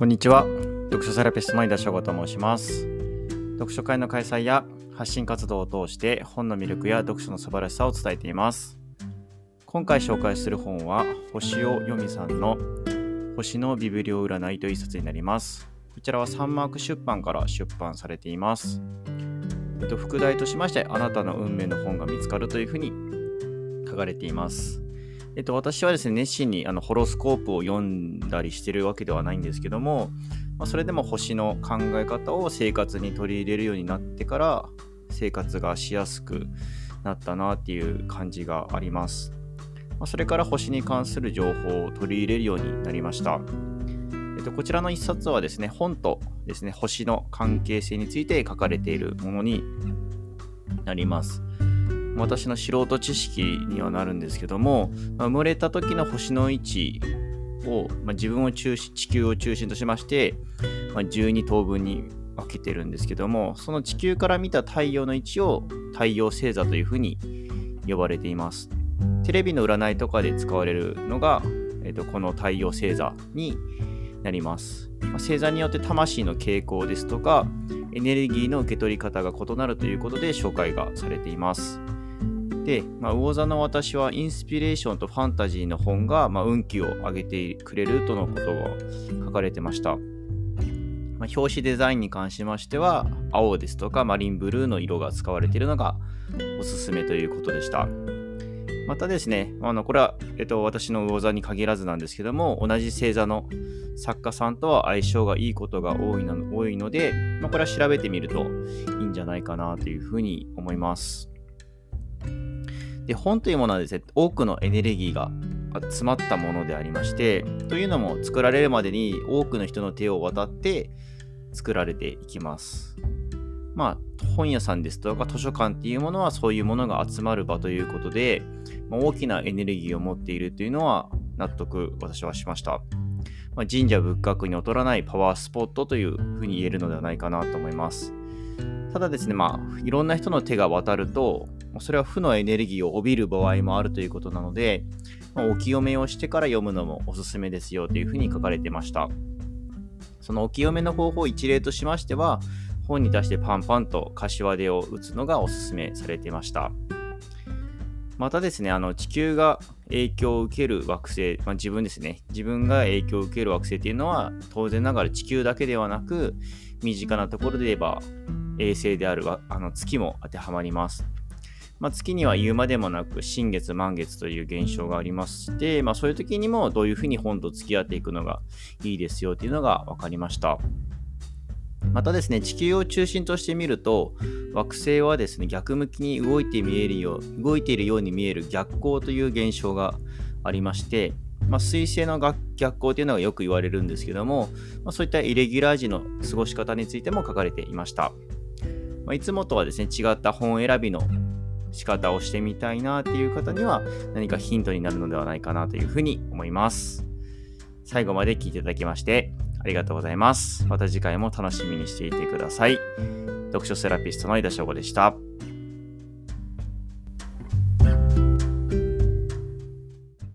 こんにちは。読書セラピストの井田翔吾と申します。読書会の開催や発信活動を通して本の魅力や読書の素晴らしさを伝えています。今回紹介する本は星尾由美さんの星のビブリオ占いという一冊になります。こちらはサンマーク出版から出版されています。えっと、副題としまして、あなたの運命の本が見つかるというふうに書かれています。えっと、私はですね、熱心にあのホロスコープを読んだりしてるわけではないんですけども、まあ、それでも星の考え方を生活に取り入れるようになってから、生活がしやすくなったなっていう感じがあります。まあ、それから星に関する情報を取り入れるようになりました。えっと、こちらの一冊はですね、本とですね、星の関係性について書かれているものになります。私の素人知識にはなるんですけども、まあ、生まれた時の星の位置を、まあ、自分を中心地球を中心としまして、まあ、12等分に分けてるんですけどもその地球から見た太陽の位置を太陽星座というふうに呼ばれています。テレビの占いとかで使われるのが、えー、とこの太陽星座になります、まあ、星座によって魂の傾向ですとかエネルギーの受け取り方が異なるということで紹介がされています。で、まあ、魚座の私はインスピレーションとファンタジーの本が、まあ、運気を上げてくれるとのことが書かれてました。まあ、表紙デザインに関しましては、青ですとかマリンブルーの色が使われているのがおすすめということでした。またですね、あのこれは、えっと、私の魚座に限らずなんですけども、同じ星座の作家さんとは相性がいいことが多いの多いので、まあ、これは調べてみるといいんじゃないかなというふうに思います。で本というものはですね多くのエネルギーが詰まったものでありましてというのも作られるまでに多くの人の手を渡って作られていきます。まあ本屋さんですとか図書館っていうものはそういうものが集まる場ということで、まあ、大きなエネルギーを持っているというのは納得私はしました、まあ、神社仏閣に劣らないパワースポットというふうに言えるのではないかなと思います。ただですね、まあ、いろんな人の手が渡ると、それは負のエネルギーを帯びる場合もあるということなので、まあ、お清めをしてから読むのもおすすめですよというふうに書かれてました。そのお清めの方法一例としましては、本に出してパンパンと柏手を打つのがおすすめされてました。またですね、あの地球が影響を受ける惑星、まあ、自分ですね、自分が影響を受ける惑星っていうのは、当然ながら地球だけではなく、身近なところで言えば、衛星であるあの月も当てはまります。まあ、月には言うまでもなく新月満月という現象がありまして、まあ、そういう時にもどういうふうに本と付き合っていくのがいいですよというのが分かりました。またですね、地球を中心として見ると、惑星はですね、逆向きに動いて見えるよう、動いているように見える逆光という現象がありまして、まあ、水星の逆光というのがよく言われるんですけども、まあ、そういったイレギュラー時の過ごし方についても書かれていました。まあ、いつもとはですね、違った本選びの仕方をしてみたいなっていう方には何かヒントになるのではないかなというふうに思います。最後まで聞いていただきましてありがとうございます。また次回も楽しみにしていてください。読書セラピストの井田翔吾でした。